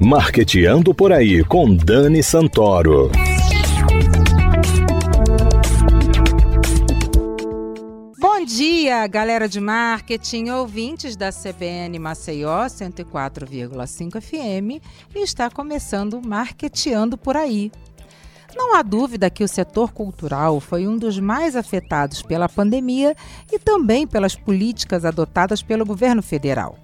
Marqueteando por aí com Dani Santoro. Bom dia, galera de marketing, ouvintes da CBN Maceió 104,5 FM, e está começando Marqueteando por aí. Não há dúvida que o setor cultural foi um dos mais afetados pela pandemia e também pelas políticas adotadas pelo governo federal.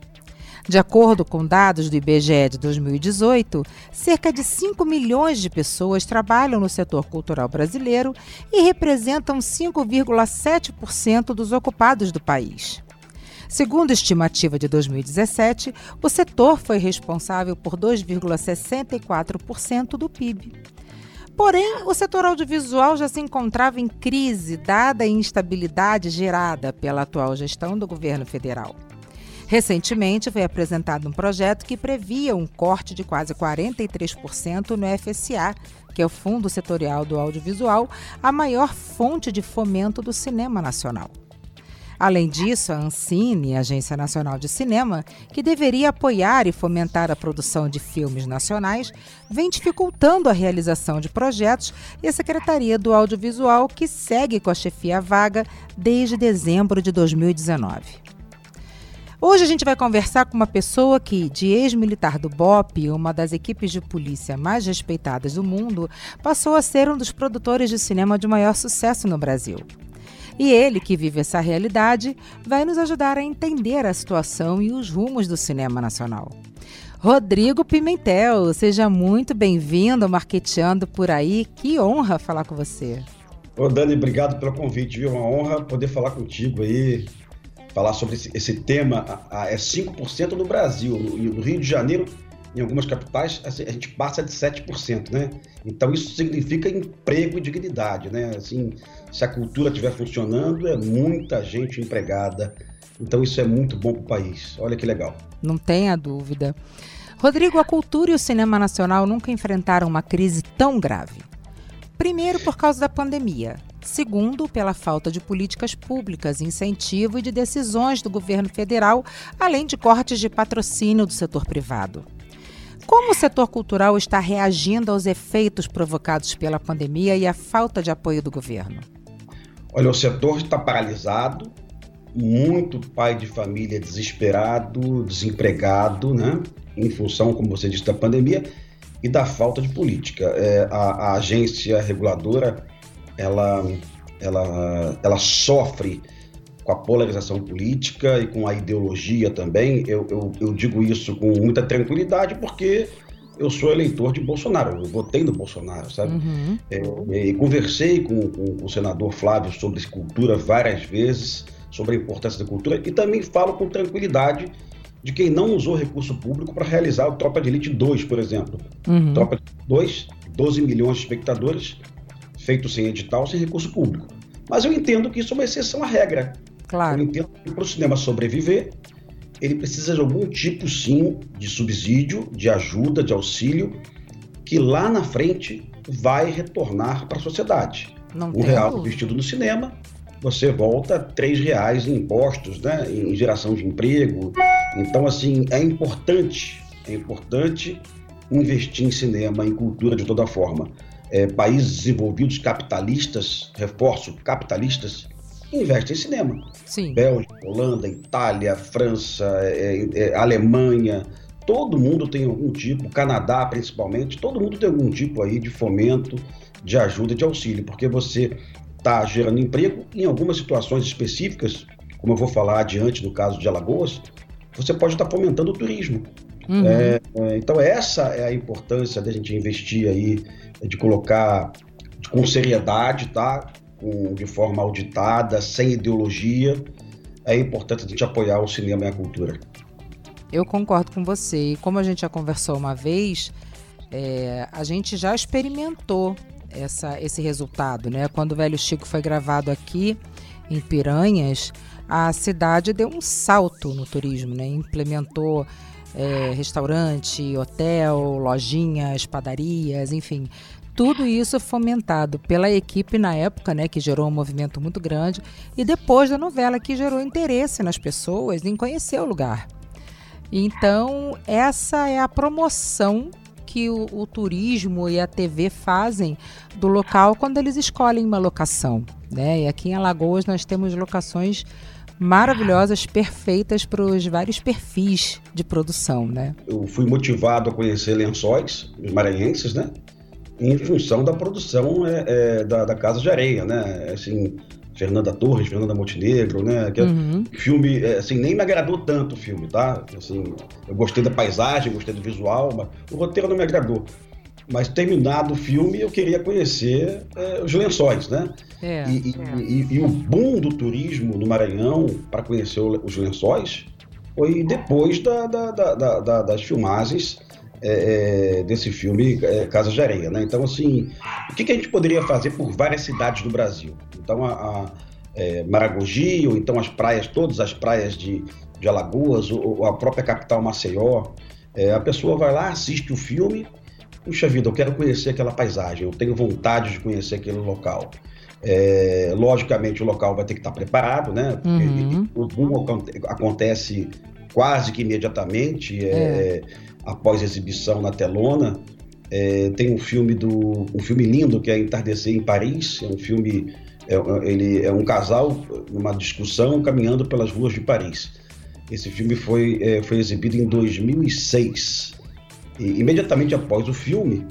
De acordo com dados do IBGE de 2018, cerca de 5 milhões de pessoas trabalham no setor cultural brasileiro e representam 5,7% dos ocupados do país. Segundo a estimativa de 2017, o setor foi responsável por 2,64% do PIB. Porém, o setor audiovisual já se encontrava em crise, dada a instabilidade gerada pela atual gestão do governo federal. Recentemente foi apresentado um projeto que previa um corte de quase 43% no FSA, que é o Fundo Setorial do Audiovisual, a maior fonte de fomento do cinema nacional. Além disso, a Ancine, Agência Nacional de Cinema, que deveria apoiar e fomentar a produção de filmes nacionais, vem dificultando a realização de projetos e a Secretaria do Audiovisual, que segue com a chefia vaga desde dezembro de 2019. Hoje a gente vai conversar com uma pessoa que, de ex-militar do BOP, uma das equipes de polícia mais respeitadas do mundo, passou a ser um dos produtores de cinema de maior sucesso no Brasil. E ele, que vive essa realidade, vai nos ajudar a entender a situação e os rumos do cinema nacional. Rodrigo Pimentel, seja muito bem-vindo ao Marqueteando por aí. Que honra falar com você. Ô Dani, obrigado pelo convite, viu? Uma honra poder falar contigo aí, falar sobre esse, esse tema. A, a, é 5% no Brasil, no, no Rio de Janeiro, em algumas capitais, assim, a gente passa de 7%, né? Então isso significa emprego e dignidade, né? Assim, se a cultura estiver funcionando, é muita gente empregada. Então isso é muito bom para o país. Olha que legal. Não tenha dúvida. Rodrigo, a cultura e o cinema nacional nunca enfrentaram uma crise tão grave. Primeiro, por causa da pandemia. Segundo, pela falta de políticas públicas, incentivo e de decisões do governo federal, além de cortes de patrocínio do setor privado. Como o setor cultural está reagindo aos efeitos provocados pela pandemia e a falta de apoio do governo? Olha, o setor está paralisado, muito pai de família desesperado, desempregado, né? Em função, como você disse, da pandemia e da falta de política. É, a, a, agência reguladora, ela, ela, ela sofre com a polarização política e com a ideologia também. Eu, eu, eu digo isso com muita tranquilidade porque eu sou eleitor de Bolsonaro, eu votei no Bolsonaro, sabe? Uhum. É, e conversei com, com, o senador Flávio sobre cultura várias vezes, sobre a importância da cultura, e também falo com tranquilidade de quem não usou recurso público para realizar o Tropa de Elite 2, por exemplo. Uhum. Tropa de Elite 2, 12 milhões de espectadores, feito sem edital, sem recurso público. Mas eu entendo que isso é uma exceção à regra. Claro. Eu entendo que para o cinema sobreviver, ele precisa de algum tipo, sim, de subsídio, de ajuda, de auxílio, que lá na frente vai retornar para a sociedade. Não um real investido no cinema, você volta três reais em impostos, né, em geração de emprego. Então, assim, é importante, é importante investir em cinema, em cultura de toda forma. É, países desenvolvidos capitalistas, reforço, capitalistas, investe em cinema. Sim. Bélgica, Holanda, Itália, França, é, é, é, Alemanha, todo mundo tem algum tipo, Canadá principalmente, todo mundo tem algum tipo aí de fomento, de ajuda, de auxílio, porque você está gerando emprego em algumas situações específicas, como eu vou falar adiante no caso de Alagoas, você pode estar tá fomentando o turismo. Uhum. É, é, então essa é a importância da gente investir aí, de colocar com seriedade, tá? Com, de forma auditada, sem ideologia, é importante a gente apoiar o cinema e a cultura. Eu concordo com você. E como a gente já conversou uma vez, é, a gente já experimentou essa, esse resultado, né? Quando o Velho Chico foi gravado aqui em Piranhas, a cidade deu um salto no turismo, né? Implementou é, restaurante, hotel, lojinhas, padarias, enfim, tudo isso fomentado pela equipe na época, né, que gerou um movimento muito grande, e depois da novela, que gerou interesse nas pessoas em conhecer o lugar. Então, essa é a promoção que o, o, turismo e a TV fazem do local quando eles escolhem uma locação. Né? E aqui em Alagoas nós temos locações maravilhosas, perfeitas para os vários perfis de produção. Né? Eu fui motivado a conhecer lençóis, maranhenses, né? Em função da produção é, é, da, da, Casa de Areia, né? Assim, Fernanda Torres, Fernanda Montenegro, né? Que é uhum. filme, é, assim, nem me agradou tanto o filme, tá? Assim, eu gostei da paisagem, gostei do visual, mas o roteiro não me agradou. Mas terminado o filme, eu queria conhecer é, os lençóis, né? É, e, é. E, e, o boom do turismo no Maranhão para conhecer os lençóis foi depois da, da, da, das filmagens é, é, desse filme é, Casa de Areia, né? Então, assim, o que, que, a gente poderia fazer por várias cidades do Brasil? Então, a, a é, Maragogi, ou então as praias, todas as praias de, de Alagoas, ou, ou a própria capital Maceió, é, a pessoa vai lá, assiste o filme, puxa vida, eu quero conhecer aquela paisagem, eu tenho vontade de conhecer aquele local. É, logicamente o local vai ter que estar preparado, né? Porque uhum. o boom acontece quase que imediatamente. É. É, após exibição na telona. É, tem um filme do um filme lindo que é Entardecer em Paris. É um filme é, ele é um casal numa discussão caminhando pelas ruas de Paris. Esse filme foi é, foi exibido em 2006. E imediatamente após o filme,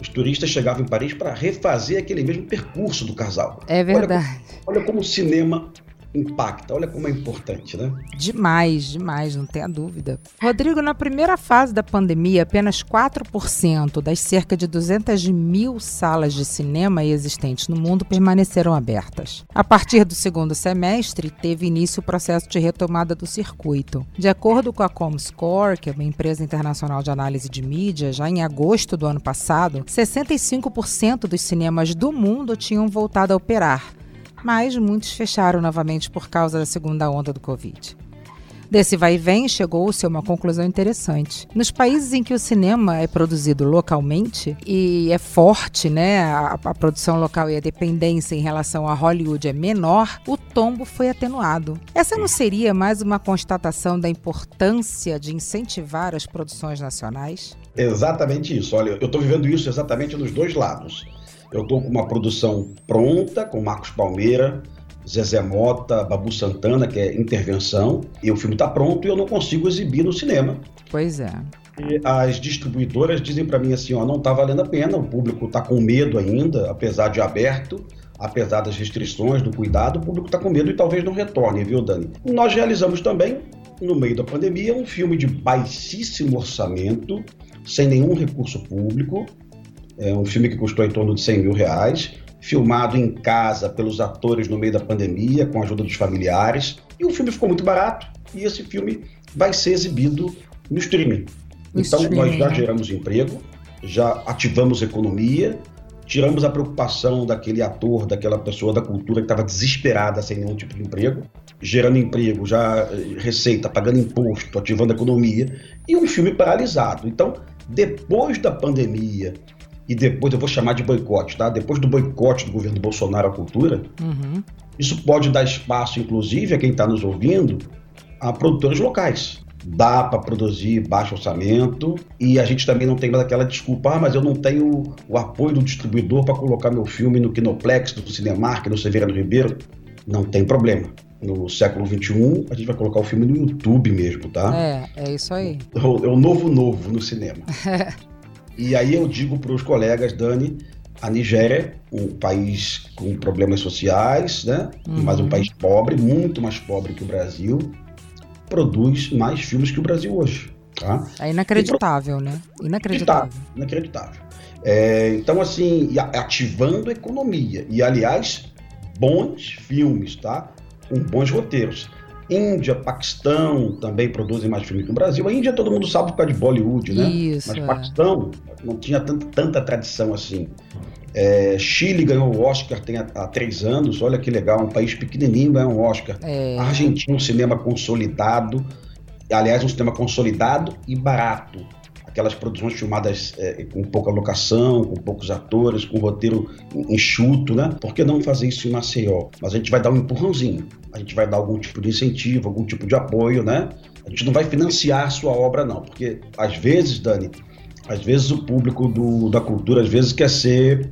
os turistas chegavam em Paris para refazer aquele mesmo percurso do casal. É verdade. Olha, olha como o cinema impacta. Olha como é importante, né? Demais, demais, não tenha dúvida. Rodrigo, na primeira fase da pandemia, apenas 4% das cerca de 200 mil salas de cinema existentes no mundo permaneceram abertas. A partir do segundo semestre, teve início o processo de retomada do circuito. De acordo com a Comscore, que é uma empresa internacional de análise de mídia, já em agosto do ano passado, 65% dos cinemas do mundo tinham voltado a operar, mas muitos fecharam novamente por causa da segunda onda do Covid. Desse vai e vem, chegou-se a uma conclusão interessante. Nos países em que o cinema é produzido localmente e é forte, né, a, a, produção local e a dependência em relação a Hollywood é menor, o tombo foi atenuado. Essa não seria mais uma constatação da importância de incentivar as produções nacionais? Exatamente isso. Olha, eu estou vivendo isso exatamente nos dois lados. Eu estou com uma produção pronta, com Marcos Palmeira, Zezé Mota, Babu Santana, que é intervenção, e o filme está pronto e eu não consigo exibir no cinema. Pois é. E as distribuidoras dizem para mim assim, ó, não está valendo a pena, o público está com medo ainda, apesar de aberto, apesar das restrições, do cuidado, o público está com medo e talvez não retorne, viu, Dani? Nós realizamos também, no meio da pandemia, um filme de baixíssimo orçamento, sem nenhum recurso público, é um filme que custou em torno de 100 mil reais, filmado em casa pelos atores no meio da pandemia, com a ajuda dos familiares. E o filme ficou muito barato e esse filme vai ser exibido no streaming. No então, streaming, nós já né? geramos emprego, já ativamos economia, tiramos a preocupação daquele ator, daquela pessoa da cultura que estava desesperada sem nenhum tipo de emprego, gerando emprego, já eh, receita, pagando imposto, ativando a economia, e um filme paralisado. Então, depois da pandemia, e depois eu vou chamar de boicote, tá? Depois do boicote do governo Bolsonaro à cultura, uhum. isso pode dar espaço, inclusive, a quem está nos ouvindo, a produtores locais. Dá para produzir baixo orçamento e a gente também não tem mais aquela desculpa, ah, mas eu não tenho o apoio do distribuidor para colocar meu filme no Kinoplex, no Cinemark, no Severiano Ribeiro. Não tem problema no século XXI, a gente vai colocar o filme no YouTube mesmo, tá? É, é isso aí. É o, é novo novo no cinema. E aí eu digo para os colegas, Dani, a Nigéria, um país com problemas sociais, né? Uhum. Mas um país pobre, muito mais pobre que o Brasil, produz mais filmes que o Brasil hoje. Tá? É inacreditável, pro... né? Inacreditável. Inacreditável. É, então, assim, ativando a economia. E, aliás, bons filmes, tá? Com bons roteiros. Índia, Paquistão também produzem mais filmes que o Brasil. A Índia todo mundo sabe por causa de Bollywood, né? Isso, Mas é. Paquistão não tinha tanta, tanta tradição assim. É, Chile ganhou o Oscar tem há, há, três anos, olha que legal, um país pequenininho ganhou um Oscar. É. Argentina, um cinema consolidado, aliás, um cinema consolidado e barato. Aquelas produções filmadas é, com pouca locação, com poucos atores, com roteiro enxuto, né? Por que não fazer isso em Maceió? Mas a gente vai dar um empurrãozinho, a gente vai dar algum tipo de incentivo, algum tipo de apoio, né? A gente não vai financiar a sua obra, não, porque às vezes, Dani, às vezes o público do, da cultura, às vezes quer ser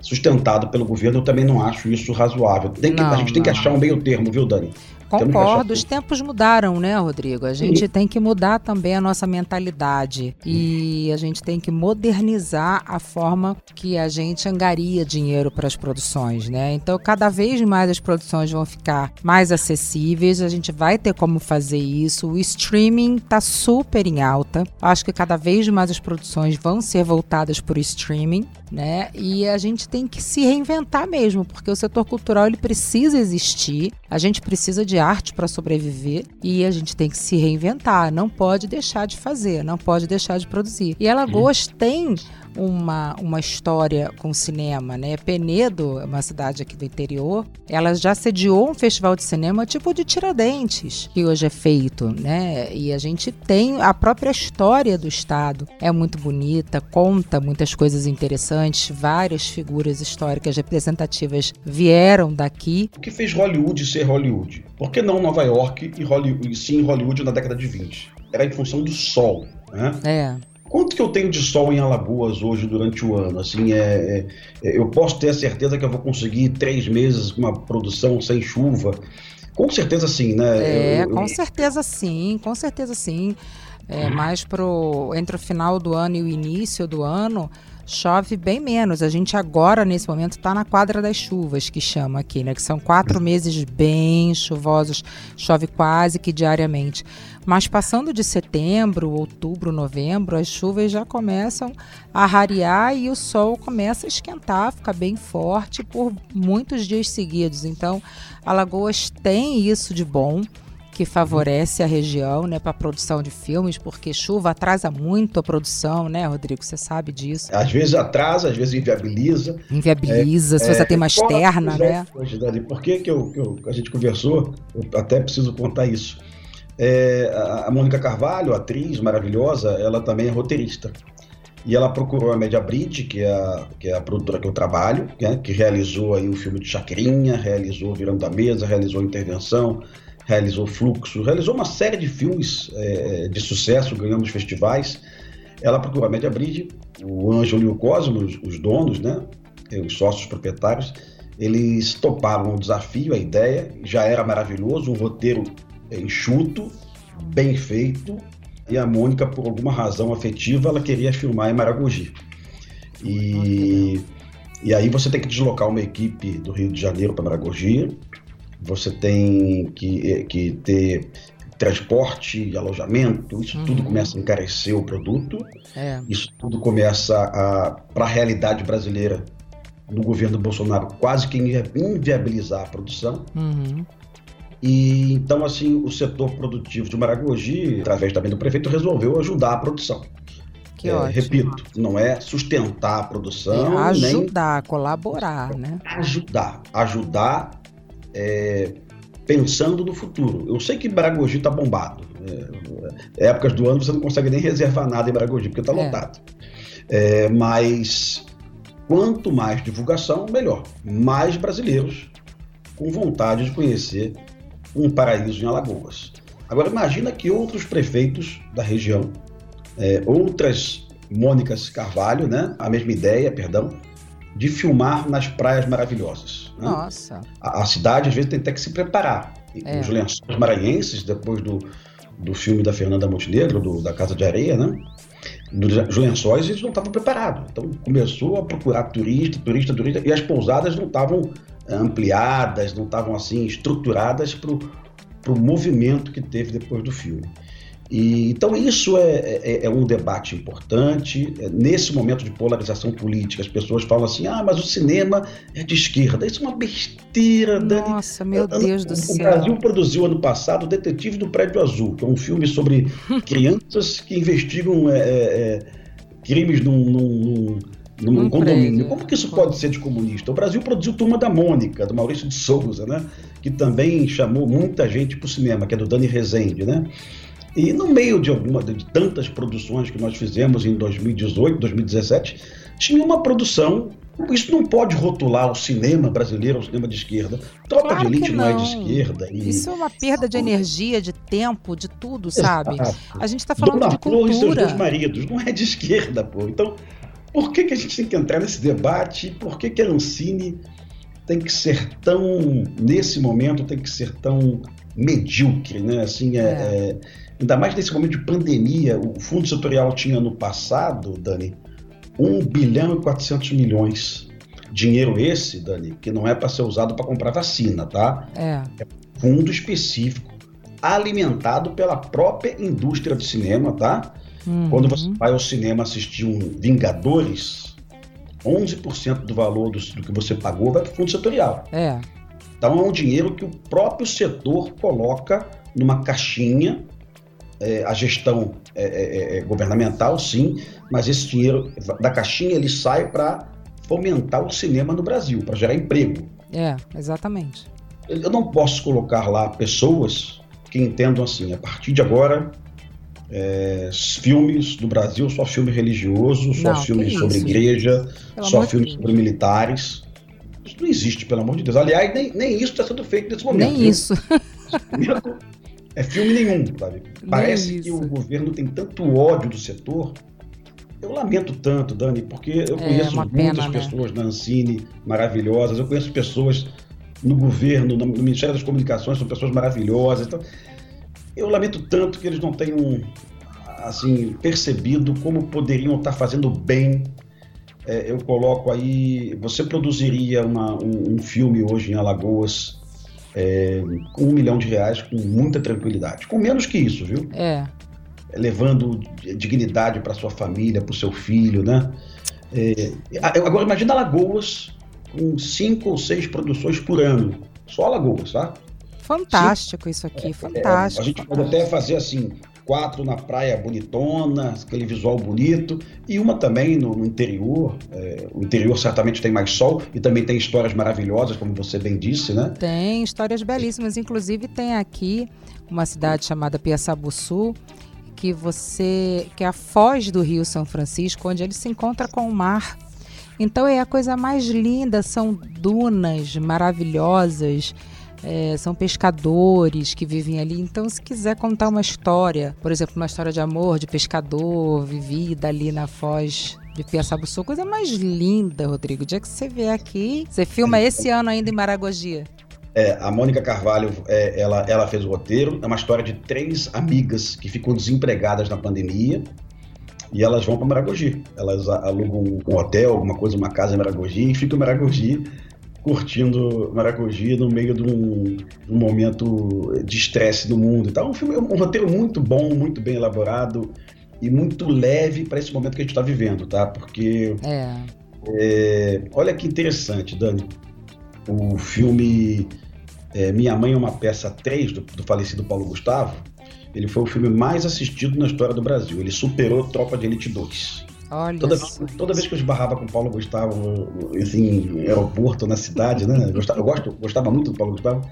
sustentado pelo governo, eu também não acho isso razoável. Tem que, não, a gente não. tem que achar um meio termo, viu, Dani? Concordo, os tempos mudaram, né, Rodrigo? A gente Sim. tem que mudar também a nossa mentalidade e a gente tem que modernizar a forma que a gente angaria dinheiro para as produções, né? Então, cada vez mais as produções vão ficar mais acessíveis, a gente vai ter como fazer isso. O streaming está super em alta. Acho que cada vez mais as produções vão ser voltadas para o streaming, né? E a gente tem que se reinventar mesmo, porque o setor cultural ele precisa existir. A gente precisa de arte para sobreviver e a gente tem que se reinventar, não pode deixar de fazer, não pode deixar de produzir. E Alagoas uhum. tem uma, uma história com cinema, né? Penedo, uma cidade aqui do interior, ela já sediou um festival de cinema tipo de Tiradentes, que hoje é feito, né? E a gente tem a própria história do estado, é muito bonita, conta muitas coisas interessantes, várias figuras históricas representativas vieram daqui. O que fez Hollywood ser Hollywood? Por que não Nova York e, Hollywood, e sim Hollywood na década de 20? Era em função do sol, né? É. Quanto que eu tenho de sol em Alagoas hoje durante o ano? Assim, é, é, eu posso ter a certeza que eu vou conseguir três meses com uma produção sem chuva? Com certeza sim, né? É, eu, eu... com certeza sim, com certeza sim. É, mais pro, entre o final do ano e o início do ano, chove bem menos. A gente agora, nesse momento, está na quadra das chuvas, que chama aqui, né? Que são quatro meses bem chuvosos, chove quase que diariamente. Mas passando de setembro, outubro, novembro, as chuvas já começam a rarear e o sol começa a esquentar, fica bem forte por muitos dias seguidos. Então, Alagoas tem isso de bom que favorece a região, né, para a produção de filmes, porque chuva atrasa muito a produção, né, Rodrigo? Você sabe disso? Às vezes atrasa, às vezes inviabiliza. Inviabiliza, é, se você é, tem uma externa, né? Hoje, Dani, por que, que, eu, que eu, a gente conversou? Eu até preciso contar isso. É, a Mônica Carvalho, atriz maravilhosa, ela também é roteirista. E ela procurou a Media Bridge, que é a, que é a produtora que eu trabalho, né, que realizou aí o filme de Chacrinha, realizou Virando da Mesa, realizou Intervenção, realizou Fluxo, realizou uma série de filmes é, de sucesso, ganhando os festivais. Ela procurou a Media Bridge, o Ângelo e o Cosmo, os, os donos, né, os sócios proprietários, eles toparam o desafio, a ideia, já era maravilhoso, um roteiro enxuto, bem feito, e a Mônica, por alguma razão afetiva, ela queria filmar em Maragogi. E, e aí você tem que deslocar uma equipe do Rio de Janeiro para Maragogi, você tem que, que ter transporte, alojamento, isso uhum. tudo começa a encarecer o produto, é. isso tudo começa a, para a realidade brasileira do governo Bolsonaro, quase que inviabilizar a produção. Uhum. E então, assim, o setor produtivo de Maragogi, através também do prefeito, resolveu ajudar a produção. Que é. Repito, não é sustentar a produção. É ajudar, nem... colaborar, né? Ajudar. Ajudar é, pensando no futuro. Eu sei que Maragogi está bombado. É, épocas do ano você não consegue nem reservar nada em Maragogi, porque está é. lotado. É, mas quanto mais divulgação, melhor. Mais brasileiros com vontade de conhecer um paraíso em Alagoas. Agora imagina que outros prefeitos da região, é, outras Mônicas Carvalho, né, a mesma ideia, perdão, de filmar nas praias maravilhosas. Né? Nossa. A, a, cidade às vezes tem até que se preparar. É. Os lençóis maranhenses, depois do, do filme da Fernanda Montenegro, do, da Casa de Areia, né? Dos lençóis, eles não estavam preparados. Então começou a procurar turista, turista, turista, e as pousadas não estavam ampliadas, não estavam assim estruturadas para o movimento que teve depois do filme. E, então, isso é, é, é, um debate importante. É, nesse momento de polarização política, as pessoas falam assim: ah, mas o cinema é de esquerda. Isso é uma besteira, Dani. Nossa, meu Deus do céu. O Brasil produziu ano passado O Detetive do Prédio Azul, que é um filme sobre crianças que investigam é, é, crimes num, num, num um condomínio. Como que isso pode ser de comunista? O Brasil produziu Turma da Mônica, do Maurício de Souza, né? que também chamou muita gente para o cinema, que é do Dani Rezende, né? E no meio de alguma de tantas produções que nós fizemos em 2018, 2017, tinha uma produção. Isso não pode rotular o cinema brasileiro, o cinema de esquerda. Tropa claro de elite não. não. é de esquerda. E... Isso é uma perda de energia, de tempo, de tudo, sabe? Exato. A gente está falando Dona de cultura. e seus dois maridos não é de esquerda, pô. Então, por que, que a gente tem que entrar nesse debate? Por que, que a Ancine tem que ser tão, nesse momento, tem que ser tão medíocre, né? Assim, é, é. É, ainda mais nesse momento de pandemia, o Fundo Setorial tinha no passado, Dani, 1 bilhão e 400 milhões. Dinheiro esse, Dani, que não é para ser usado para comprar vacina, tá? É. é fundo específico, alimentado pela própria indústria do cinema, tá? Uhum. Quando você vai ao cinema assistir um Vingadores, 11% do valor do, do, que você pagou vai para o fundo setorial. É. Então é um dinheiro que o próprio setor coloca numa caixinha é, a gestão é, é, é, governamental, sim, mas esse dinheiro da caixinha ele sai para fomentar o cinema no Brasil, para gerar emprego. É, exatamente. Eu não posso colocar lá pessoas que entendam assim, a partir de agora, é, filmes do Brasil, só filme religioso, só não, filme sobre igreja, Pelo só filme sobre militares. Isso não existe, pelo amor de Deus. Aliás, nem, nem isso está sendo feito nesse momento. Nem viu? isso. é filme nenhum, sabe? Parece que o governo tem tanto ódio do setor. Eu lamento tanto, Dani, porque eu é, conheço muitas pena, né? pessoas né? na Ancine maravilhosas, eu conheço pessoas no governo, no Ministério das Comunicações, são pessoas maravilhosas. Então, eu lamento tanto que eles não tenham assim percebido como poderiam estar fazendo bem. É, eu coloco aí, você produziria uma, um, um filme hoje em Alagoas é, com um milhão de reais com muita tranquilidade. Com menos que isso, viu? É. Levando dignidade para sua família, para o seu filho, né? É, agora imagina Alagoas com cinco ou seis produções por ano. Só Alagoas, tá? Fantástico Sim. isso aqui, fantástico. É, a gente pode até fazer assim, quatro na praia bonitona, aquele visual bonito, e uma também no, no interior. É, o interior certamente tem mais sol e também tem histórias maravilhosas, como você bem disse, né? Tem histórias belíssimas. Inclusive tem aqui uma cidade chamada Piaçabuçu, que você que é a foz do Rio São Francisco, onde ele se encontra com o mar. Então é a coisa mais linda, são dunas maravilhosas é, são pescadores que vivem ali. Então, se quiser contar uma história, por exemplo, uma história de amor de pescador vivida ali na foz de Piaçabuçu, coisa mais linda, Rodrigo. O dia que você vier aqui, você filma esse ano ainda em Maragogia. É, a Mônica Carvalho, é, ela, ela fez o roteiro. É uma história de três amigas que ficam desempregadas na pandemia e elas vão para Maragogi. Elas alugam um hotel, alguma coisa, uma casa em Maragogi e ficam em Maragogi curtindo Maragogi no meio de um, de um momento de estresse do mundo. Então, um, filme, um roteiro muito bom, muito bem elaborado e muito leve para esse momento que a gente está vivendo, tá? Porque. É. É, olha que interessante, Dani. O filme é, Minha Mãe é uma Peça 3, do, do falecido Paulo Gustavo, ele foi o filme mais assistido na história do Brasil. Ele superou Tropa de Elite 2. Olha toda, toda vez que eu esbarrava com o Paulo Gustavo assim, em aeroporto, na cidade, né? Eu gostava, eu gosto, gostava muito do Paulo Gustavo.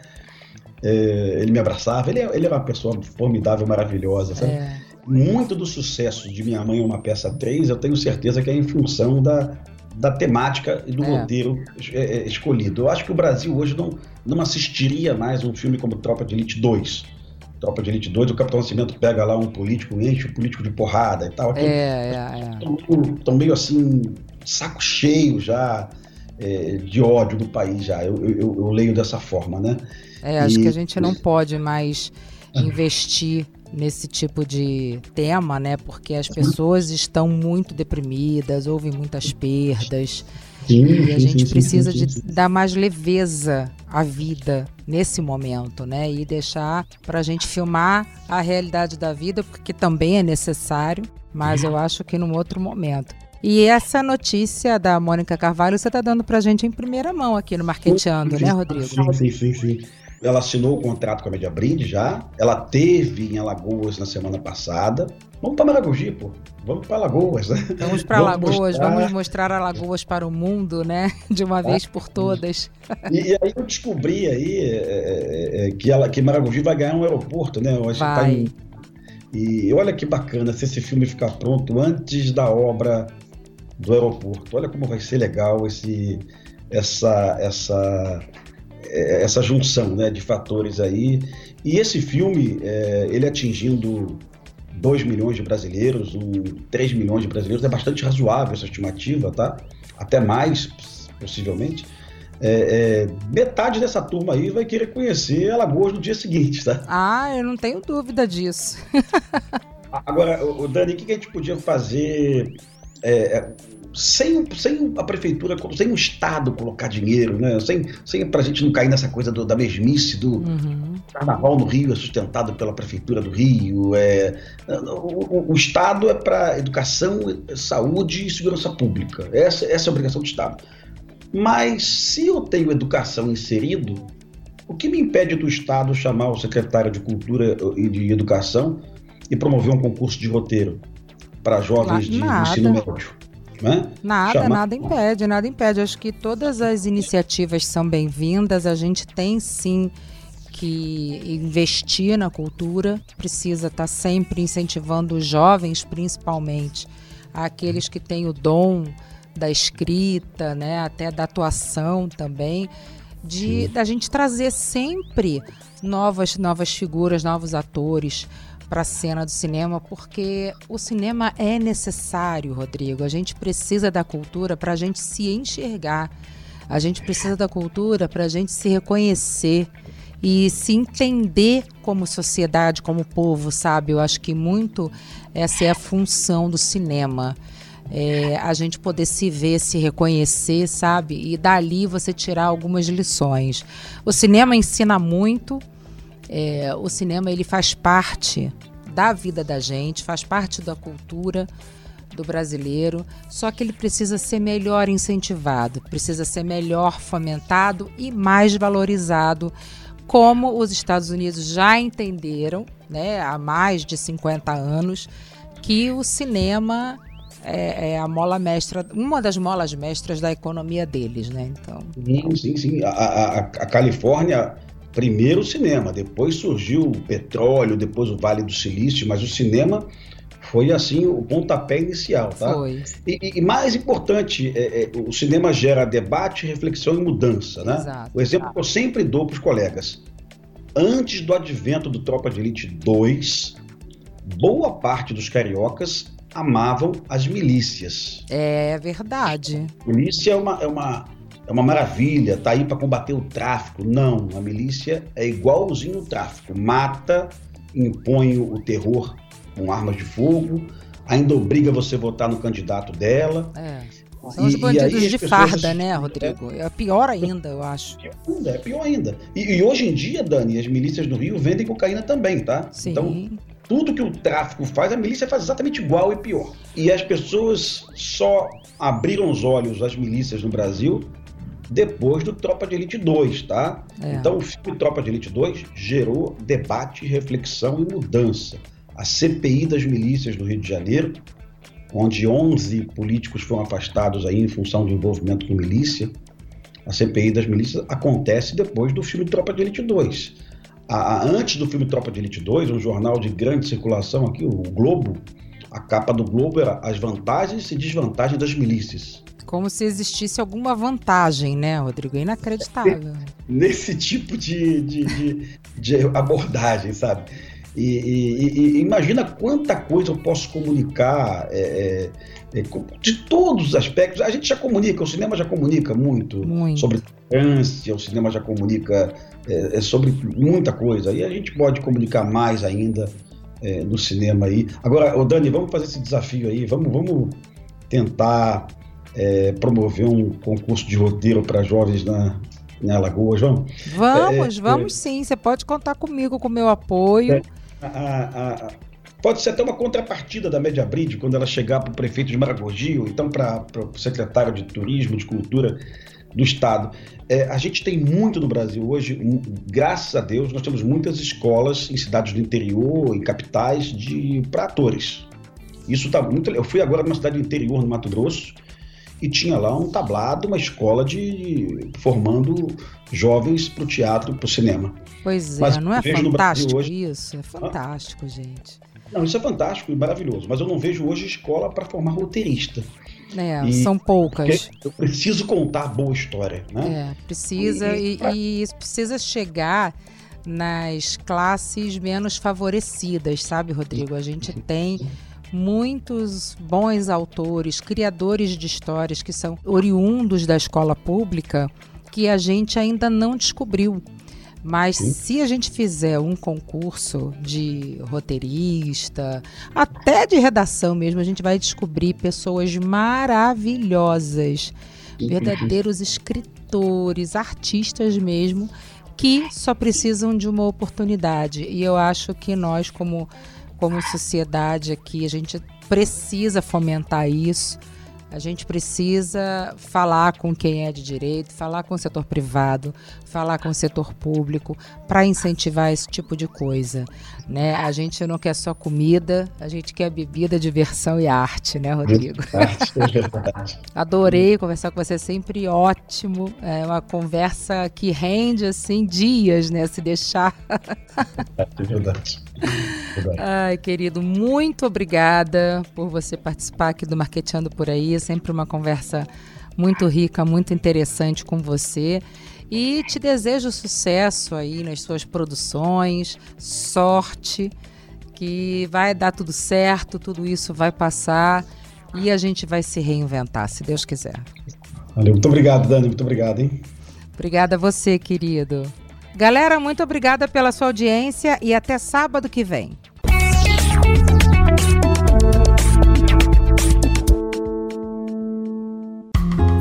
É, ele me abraçava, ele, ele era uma pessoa formidável, maravilhosa, sabe? É. Muito do sucesso de Minha Mãe é uma peça 3, eu tenho certeza que é em função da, da temática e do é. roteiro é, é, escolhido. Eu acho que o Brasil hoje não, não assistiria mais um filme como Tropa de Elite 2 Tropa de Elite 2, o Capitão Nascimento pega lá um político, enche o político de porrada e tal. É, é, é. Estão meio assim, saco cheio já é, de ódio do país já. Eu, eu, eu, leio dessa forma, né? É, acho e... que a gente não pode mais investir nesse tipo de tema, né? Porque as pessoas estão muito deprimidas, houve muitas perdas. Sim, e a gente sim, precisa sim, de dar mais leveza à vida nesse momento, né? E deixar para a gente filmar a realidade da vida, porque também é necessário, mas eu acho que num outro momento. E essa notícia da Mônica Carvalho você está dando para a gente em primeira mão aqui no Marqueteando, né, Rodrigo? Sim, sim, sim. Ela assinou o contrato com a Media Brinde já. Ela teve em Alagoas na semana passada. Vamos para Maragogi, pô. Vamos para Alagoas, né? Vamos para Alagoas, mostrar... vamos mostrar Alagoas para o mundo, né? De uma vez por todas. E, e aí eu descobri aí é, é, é, que, ela, que Maragogi vai ganhar um aeroporto, né? Eu acho vai. que tá em E olha que bacana se esse filme ficar pronto antes da obra do aeroporto. Olha como vai ser legal esse, essa, essa, essa junção né, de fatores aí. E esse filme, é, ele atingindo 2 milhões de brasileiros, um, 3 milhões de brasileiros, é bastante razoável essa estimativa, tá? Até mais, possivelmente. É, é, metade dessa turma aí vai querer conhecer Alagoas no dia seguinte, tá? Ah, eu não tenho dúvida disso. Agora, o Dani, o que a gente podia fazer é, é, sem, sem a prefeitura, sem o Estado colocar dinheiro, né? Sem, sem para a gente não cair nessa coisa do, da mesmice do uhum. carnaval no Rio é sustentado pela prefeitura do Rio. É, o, o Estado é para educação, saúde e segurança pública. Essa, essa é a obrigação do Estado. Mas se eu tenho educação inserido, o que me impede do Estado chamar o secretário de Cultura e de Educação e promover um concurso de roteiro para jovens de ensino médio? Né? Nada, Chamar... nada impede, nada impede. Acho que todas as iniciativas são bem-vindas. A gente tem sim que investir na cultura, precisa estar tá sempre incentivando os jovens, principalmente, aqueles que têm o dom da escrita, né, até da atuação também, de da gente trazer sempre novas novas figuras, novos atores para a cena do cinema, porque o cinema é necessário, Rodrigo. A gente precisa da cultura para a gente se enxergar. A gente precisa da cultura para a gente se reconhecer e se entender como sociedade, como povo, sabe? Eu acho que muito essa é a função do cinema. É, a gente poder se ver, se reconhecer, sabe? E dali você tirar algumas lições. O cinema ensina muito, é, o cinema ele faz parte da vida da gente, faz parte da cultura do brasileiro, só que ele precisa ser melhor incentivado, precisa ser melhor fomentado e mais valorizado, como os Estados Unidos já entenderam, né, há mais de 50 anos, que o cinema é, é, a mola mestra, uma das molas mestras da economia deles, né? Então. Sim, sim, sim. A, a, a Califórnia primeiro o cinema, depois surgiu o petróleo, depois o Vale do Silício, mas o cinema foi assim o pontapé inicial, tá? Foi. E, e mais importante, é, é, o cinema gera debate, reflexão e mudança, né? Exato. O exemplo que eu sempre dou para os colegas. Antes do advento do Tropa de Elite 2, boa parte dos cariocas amavam as milícias. É verdade. Milícia é uma, é uma é uma maravilha, tá aí para combater o tráfico. Não, a milícia é igualzinho o tráfico. Mata, impõe o terror com armas de fogo, ainda obriga você a votar no candidato dela. É. São os bandidos de farda, né, Rodrigo? É, é pior ainda, eu acho. Pior ainda, é pior ainda. E, e, hoje em dia, Dani, as milícias no Rio vendem cocaína também, tá? Sim. Então, tudo que o tráfico faz, a milícia faz exatamente igual e pior. E as pessoas só abriram os olhos às milícias no Brasil depois do Tropa de Elite 2, tá? É. Então o filme Tropa de Elite 2 gerou debate, reflexão e mudança. A CPI das milícias do Rio de Janeiro, onde 11 políticos foram afastados aí em função do envolvimento com milícia. A CPI das milícias acontece depois do filme Tropa de Elite 2. A, a, antes do filme Tropa de Elite 2, um jornal de grande circulação aqui, o Globo, a capa do Globo era as vantagens e desvantagens das milícias. Como se existisse alguma vantagem, né, Rodrigo? É inacreditável. Nesse tipo de, de, de, de abordagem, sabe? E, e, e, imagina quanta coisa eu posso comunicar é, é, é de todos os aspectos. A gente já comunica, o cinema já comunica muito, muito. sobre tolerância, o cinema já comunica é, é sobre muita coisa. E a gente pode comunicar mais ainda é, no cinema aí. Agora, ô Dani, vamos fazer esse desafio aí, vamos, vamos tentar é, promover um concurso de roteiro para jovens na, na Alagoas, vamos? Vamos, é, é, vamos sim. Você pode contar comigo, com o meu apoio. É, a, a, a, pode ser até uma contrapartida da Média Bride, quando ela chegar para o prefeito de Maragogi, ou então para o secretário de Turismo, de Cultura do Estado. É, a gente tem muito no Brasil hoje, graças a Deus, nós temos muitas escolas em cidades do interior, em capitais, de para atores. Isso está muito. Eu fui agora numa cidade do interior, no Mato Grosso, e tinha lá um tablado, uma escola de formando jovens para o teatro, para o cinema. Pois é, Mas não é fantástico hoje... isso? É fantástico, ah? gente. Não, isso é fantástico e maravilhoso, mas eu não vejo hoje escola para formar roteirista. É, e são poucas. Eu preciso contar boa história, né? É, precisa, e, e, e precisa chegar nas classes menos favorecidas, sabe, Rodrigo? A gente tem muitos bons autores, criadores de histórias que são oriundos da escola pública que a gente ainda não descobriu. Mas Sim. se a gente fizer um concurso de roteirista, até de redação mesmo, a gente vai descobrir pessoas maravilhosas, verdadeiros escritores, artistas mesmo, que só precisam de uma oportunidade. E eu acho que nós, como, como sociedade aqui, a gente precisa fomentar isso a gente precisa falar com quem é de direito, falar com o setor privado, falar com o setor público para incentivar esse tipo de coisa, né? A gente não quer só comida, a gente quer bebida, diversão e arte, né, Rodrigo? É Adorei conversar com você, sempre ótimo. É uma conversa que rende assim dias, né, se deixar. É verdade. Ai, querido, muito obrigada por você participar aqui do Marqueteando por aí. Sempre uma conversa muito rica, muito interessante com você. E te desejo sucesso aí nas suas produções, sorte, que vai dar tudo certo, tudo isso vai passar e a gente vai se reinventar, se Deus quiser. Valeu, muito obrigado, Dani, muito obrigado, hein? Obrigada a você, querido. Galera, muito obrigada pela sua audiência e até sábado que vem.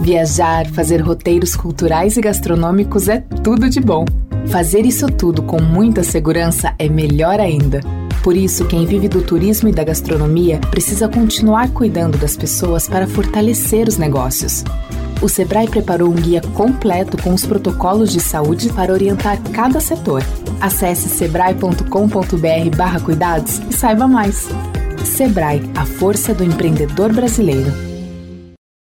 Viajar, fazer roteiros culturais e gastronômicos é tudo de bom. Fazer isso tudo com muita segurança é melhor ainda. Por isso, quem vive do turismo e da gastronomia precisa continuar cuidando das pessoas para fortalecer os negócios o Sebrae preparou um guia completo com os protocolos de saúde para orientar cada setor. Acesse sebrae.com.br/cuidados e saiba mais. Sebrae, a força do empreendedor brasileiro.